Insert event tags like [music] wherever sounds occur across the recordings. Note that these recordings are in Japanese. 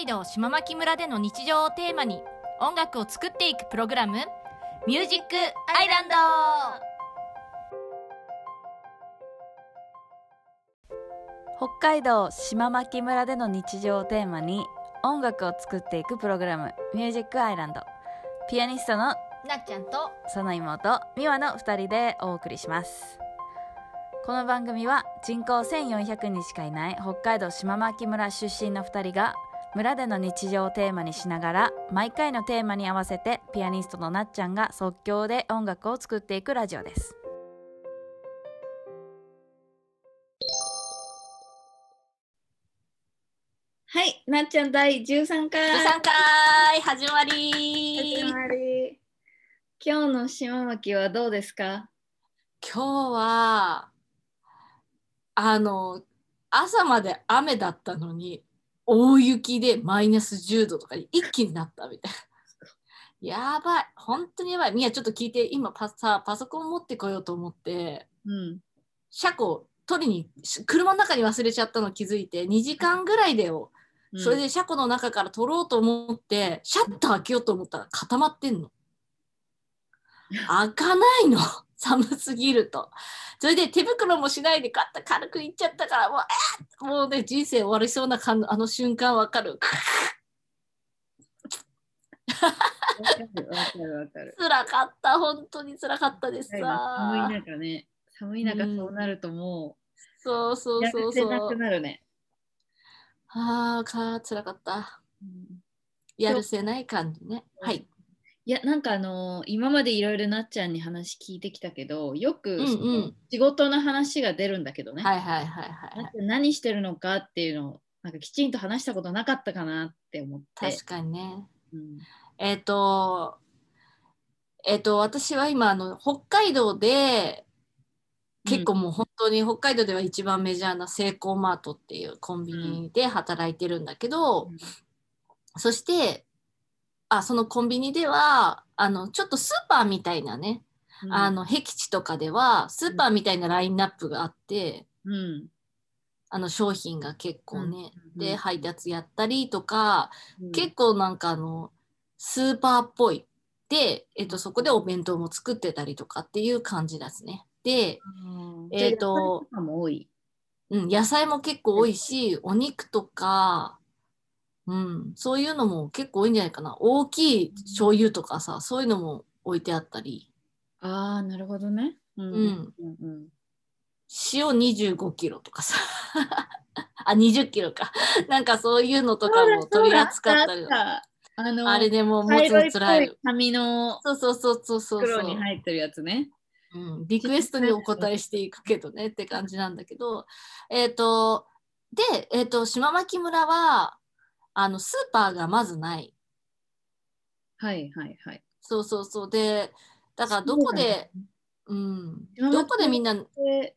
海道島牧村での日常をテーマに音楽を作っていくプログラム「ミュージックアイランド」北海道島牧村での日常をテーマに音楽を作っていくプログラム「ミュージックアイランド」ピアニストのなっちゃんとその妹美和の2人でお送りします。この番組は人口1400人しかいない北海道島牧村出身の2人が村での日常をテーマにしながら毎回のテーマに合わせてピアニストのなっちゃんが即興で音楽を作っていくラジオです。はいなっちゃん第13回。13回始まり。始まり。今日の島牧はどうですか？今日はあの朝まで雨だったのに大雪でマイナス10度とかに一気になったみたいな。[laughs] やばい。本当にやばい。みやちょっと聞いて。今パさパソコン持ってこようと思って。うん。車庫取りに車の中に忘れちゃったの気づいて2時間ぐらいでよ、それで車庫の中から取ろうと思ってシャッター開けようと思ったら固まってんの。開かないの寒すぎると。それで手袋もしないでガッと軽くいっちゃったからもうえーもうね人生終わりそうな感あの瞬間わかる。わかるわかった本当に辛かったです寒いさ。中ね寒い中そうなるともそうそうそうそうってなく。なるね、ああか辛かった。やるせない感じね。はい。いやなんかあのー今までいろいろなっちゃんに話聞いてきたけどよく、うんうん。その仕事の話が出るんだけどね、はいはいはいはいはい。何してるのかっていうのをなんかきちんと話したことなかったかなって思って。確かにね。うん。えっ、と、えっ、と、私は今、あの、北海道で、結構もう本当に北海道では一番メジャーなセイコーマートっていうコンビニで働いてるんだけど、うん。そして、あ、そのコンビニでは、あの、ちょっとスーパーみたいなね、うん。あの、僻地とかでは、スーパーみたいなラインナップがあって、うん。あの、商品が結構ね、うん。で、配達やったりとか、うん。結構なんかあのスーパーっぽい。で、えっと、そこでお弁当も作ってたりとかっていう感じですね。で、うんえーとうん、野菜も結構多いしお肉とか、うん、そういうのも結構多いんじゃないかな。大きい醤油とかさそういうのも置いてあったり。ああなるほどね。うんうんうんうん。塩25キロとかさ。[laughs] あ20キロか。なんかそういうのとかも取り扱ったりあのあれでもう持つのつらい。い紙のそうそうそうそうそうそう。袋に入ってるやつね。うん、リクエストにお答えしていくけどねって感じなんだけど、えっ、と、で、えっ、と、島牧村は、あの、スーパーがまずない。はいはいはい。そうそうそう。で、だからどこで、うん、どこでみんな、で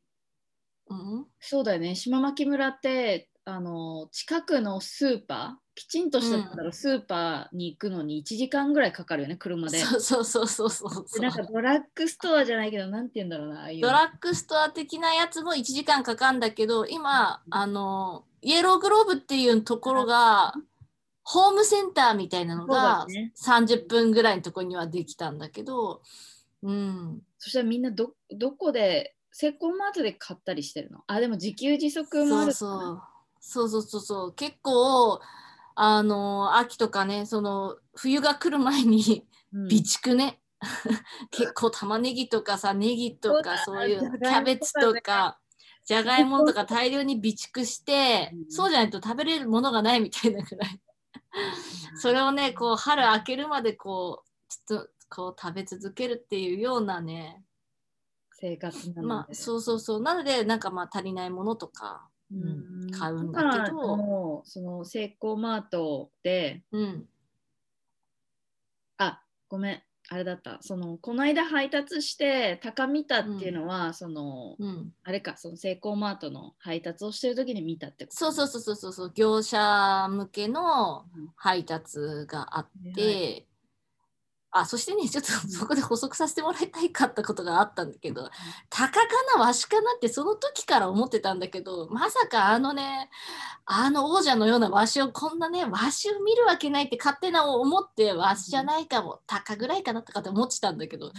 うん、そうだよね島牧村ってあの近くのスーパーきちんとしたスーパーに行くのに1時間ぐらいかかるよね車で。そうそうそうそうそうでなんかドラッグストアじゃないけどなんて言うんだろうなああいうのドラッグストア的なやつも1時間かかるんだけど、今、あの、イエローグローブっていうところが、ホームセンターみたいなのがそうだね。30分ぐらいのところにはできたんだけど、うん、そしたらみんなどどこでセイコーマートで買ったりしてるの？あでも自給自足もあるそうそう。そうそう結構あの秋とかねその冬が来る前にうん。備蓄ね、[laughs] 結構玉ねぎとかさネギとかそうういうキャベツとかじゃがいもとか大量に備蓄して、うん。そうじゃないと食べれるものがないみたいなぐらい。[laughs] それをねこう春明けるまでこうちょっとこう食べ続けるっていうようなね生活なので、まあそうそうそう。なのでなんかまあ足りないものとか、うん。買うんだけど。そのセイコーマートでうん、あごめんあれだった。そのこの間配達して高見たっていうのは、そのうん、あれかそのセイコーマートの配達をしてる時に見たってこと？そうそうそうそうそうそう。業者向けのうん配達があって、はいあそしてねちょっとそこで補足させてもらいたいかったことがあったんだけどタカかなワシかなってその時から思ってたんだけどまさかあのねあの王者のようなワシをこんなねワシを見るわけないって勝手な思ってワシじゃないかもタカぐらいかなとかって思ってたんだけど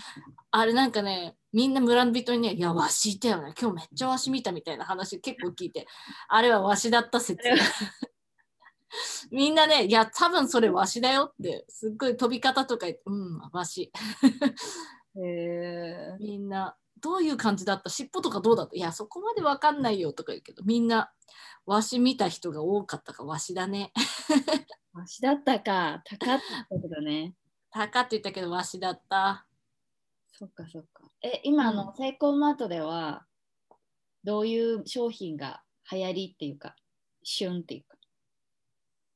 あれなんかねみんな村人にね「いやワシいたよね今日めっちゃワシ見た」みたいな話結構聞いてあれはワシだった説みんなね、いや、多分それわしだよって、すっごい飛び方とか言って、うん、わし。へえ。みんな、どういう感じだった？尻尾とかどうだった？いや、そこまでわかんないよとか言うけど、みんな、わし見た人が多かったか、わしだね。わしだったか。高って言ったけどね。たかって言ったけど、わしだった。そっかそっか。え、今うんのセイコーマートでは、どういう商品が流行りっていうか、旬っていうか。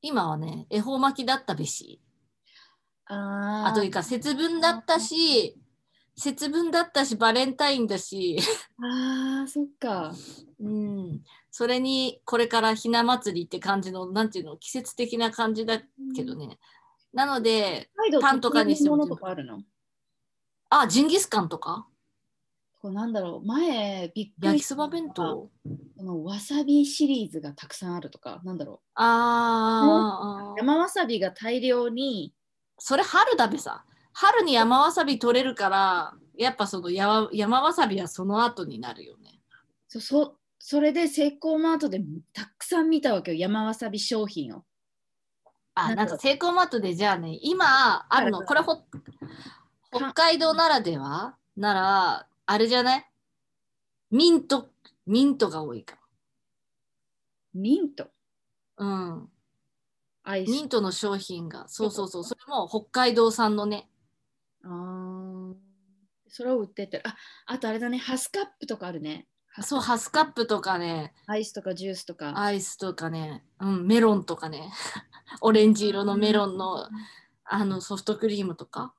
今はね、恵方巻きだったべし。ああというか、節分だったし、節分だったし、バレンタインだし、あー、そっか。うん、それにこれからひな祭りって感じの、なんていうの、季節的な感じだけどね。なので、パンとかにしてもあるの？あ、ジンギスカンとか？こうなんだろう。前びっくり焼きそば弁当？このわさびシリーズがたくさんあるとかなんだろあーあー、う山わさびが大量にそれ春だべさ。春に山わさび取れるから、やっぱその山山わさびはその後になるよね。そそそれでセイコーマートでたくさん見たわけよ山わさび商品を。あ、なんかセイコーマートでじゃあね、今あるの、はいこれほ北海道ならでは？なら、あれじゃない？ミント、ミントが多いか。ミント？も。うん。アイス？ミントの商品が、そうそうそう、それも北海道産のね。あー。それを売ってって。ああとあれだね。ハスカップとかあるね。そう、ハスカップとかね、アイスとかジュースとか。アイスとかね、うん、メロンとかね、[laughs] オレンジ色のメロンのあのソフトクリームとか、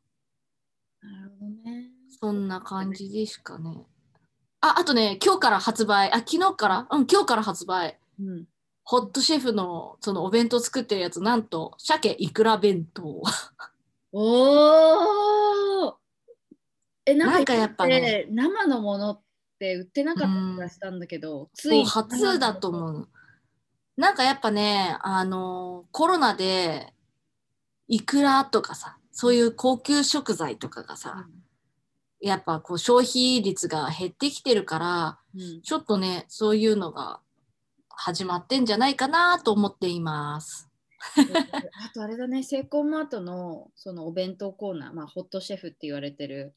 なるほどね。そんな感じでしかね。あ、あとね、今日から発売、あ、昨日から、うん、今日から発売。うん。ホットシェフのそのお弁当作ってるやつ、なんと、鮭いくら弁当。おー。えなんかやっぱね。生のものって売ってなかった気がしたんだけど、つい初だと思う。なんかやっぱね、あのコロナで、いくらとかさ、そういう高級食材とかがさ、やっぱこう消費率が減ってきてるから、うんちょっとね、そういうのが始まってんじゃないかなと思っています。[laughs] あとあれだね、セイコーマートのそのお弁当コーナー、まあ、ホットシェフって言われてる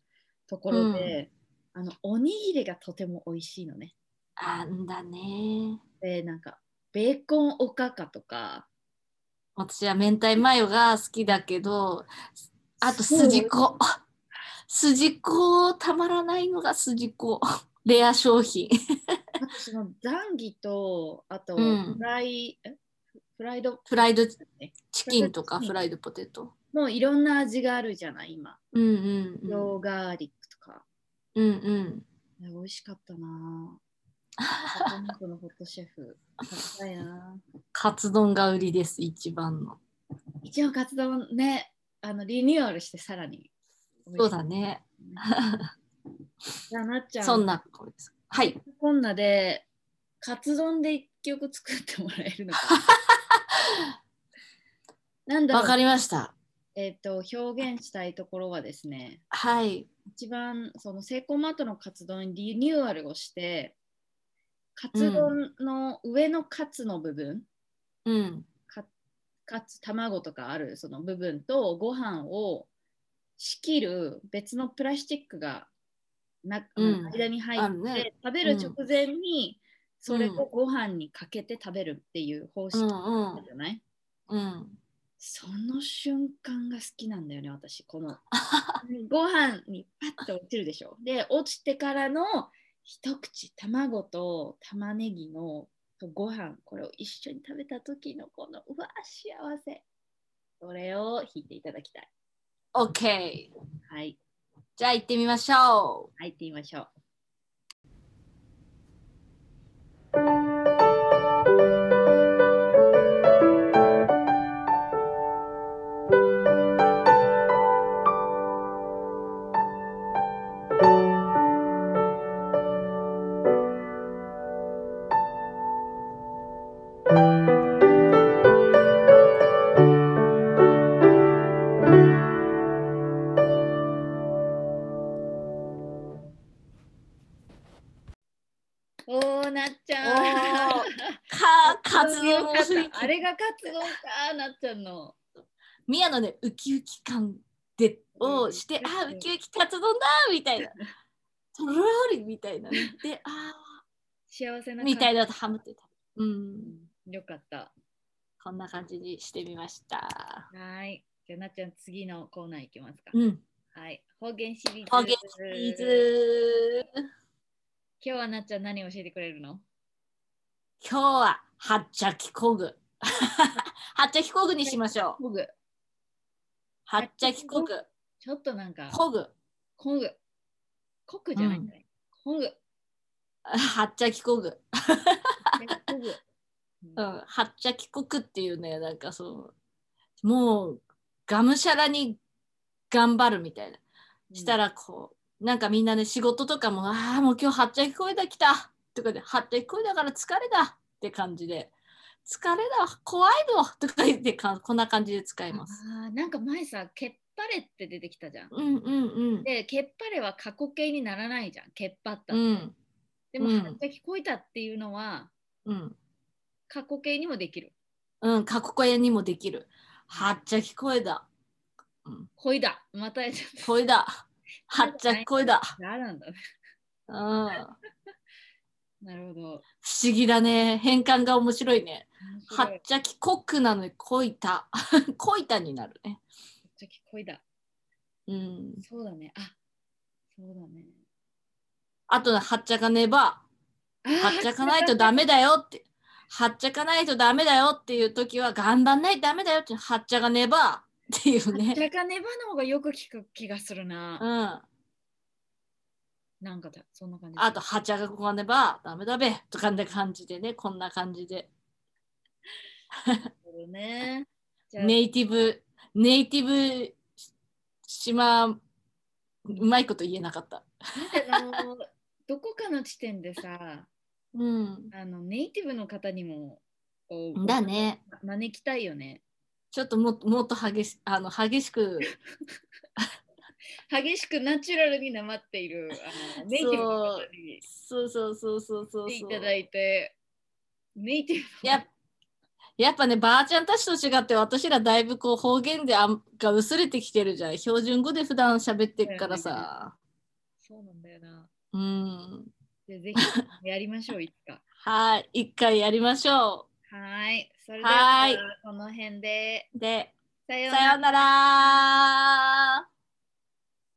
ところで、あのおにぎりがとても美味しいのね。あんだね。で、なんかベーコンおかかとか、私は明太マヨが好きだけど、あと筋子。筋子たまらないのが筋子。[laughs] レア商品。あとそのザンギと、あとうんフライ、え？フライド？フライドチねキンとかフライドポテト。もういろんな味があるじゃない、今。うんうんうん。ヨーガーリックとか。うんうん。ね美味しかったなぁ。このホットシェフ。[laughs] 食べたいなぁカツ丼が売りです、一番の。一応活動ね、あのリニューアルしてさらに。そうだね。じゃあなっちゃん、そんな。はい。こんなで、カツ丼で一曲作ってもらえるのかな。[laughs] なんだろうわかりました。えっ、と、表現したいところはですね、はい。一番そのセイコーマートのカツ丼にリニューアルをして、カツ丼の上のカツの部分、うん。かかつ卵とかあるその部分とご飯を仕切る別のプラスチックがな、うん。間に入って、ね。食べる直前にそれをご飯にかけて食べるっていう方式うんうん。じゃない、うん。その瞬間が好きなんだよね私。この [laughs] ご飯にパッと落ちるでしょ。で落ちてからの一口卵と玉ねぎのとご飯これを一緒に食べた時のこのうわ幸せ。それを弾いていただきたい OK。はいじゃあ行ってみましょう。入ってみましょうかカツ丼もすあれがカツ丼か、なっちゃんの。宮のねウキウキ感でをうんして、うんあウキウキカツ丼だみたいな [laughs] とろりみたいなねであ幸せなーみたいな。なとハムってたうんうんよかった。こんな感じにしてみましたはい。じゃあなっちゃん、次のコーナーいきますか。うんはい。方言シリーズ。方言シリーズ今日はなっちゃん何教えてくれるの？今日は [laughs] はっちゃきこぐ。はっちゃきこぐにしましょう。こぐ。はっちゃきこぐ。ちょっとなんか、こぐ。こぐ。こくじゃないんだね。こぐ。はっちゃきこぐ。[laughs] うん、はっちゃきこくっていうねなんかそう。もうがむしゃらに頑張るみたいな。したらこうなんかみんなね仕事とかもああもう今日はっちゃきこいだ来た。とかではっちゃきこいだから疲れだって感じで疲れだ怖いのとか言ってかこんな感じで使います。あーなんか前さ、けっぱれって出てきたじゃん。うんうんうん。で、けっぱれは過去形にならないじゃん。けっぱった。うんでも、うんはっちゃきこいたっていうのは、うん過去形にもできる。うん過去声にもできる。はっちゃきこいだ。うん、こいだ。またやっちゃった。こいだ。はっちゃきこいだ。あなんだね。うん。不なるほど。思議だね。変換が面白いね。はいっちゃきこくなのにこいた。[laughs] こいたになるね。はっちゃきこいだ。うん。そうだね。あそうだね。あとはっちゃかねば。はっちゃかないとダメだよって。はっちゃかないとダメだよっていう時は頑張んないとダメだよって。はっちゃがねばっていうはっちね。ゃかねばの方がよく聞く気がするな。うん。なんかだ、そんな感じ。あと、はっちゃがこがねばダメだべとかんな感じでね。こんな感じで。ね。ネイティブ、ネイティブ島、うまいこと言えなかった。あのどこかの地点でさ、[laughs] うん。あのネイティブの方にもだね。招きたいよね。ちょっともっともっと激しあの激しく [laughs] 激しくナチュラルになまっているあのネイティブの方にそう。そうそうそうそういう。ただいて、ネイティブややっぱねばあちゃんたちと違って私らだいぶこう方言であんが薄れてきてるじゃん。標準語で普段喋ってるからさ。そうなんだよな。うん。でぜひやりましょう、いつか。[laughs] はい一回やりましょはい。それではこの辺で。うでさようなら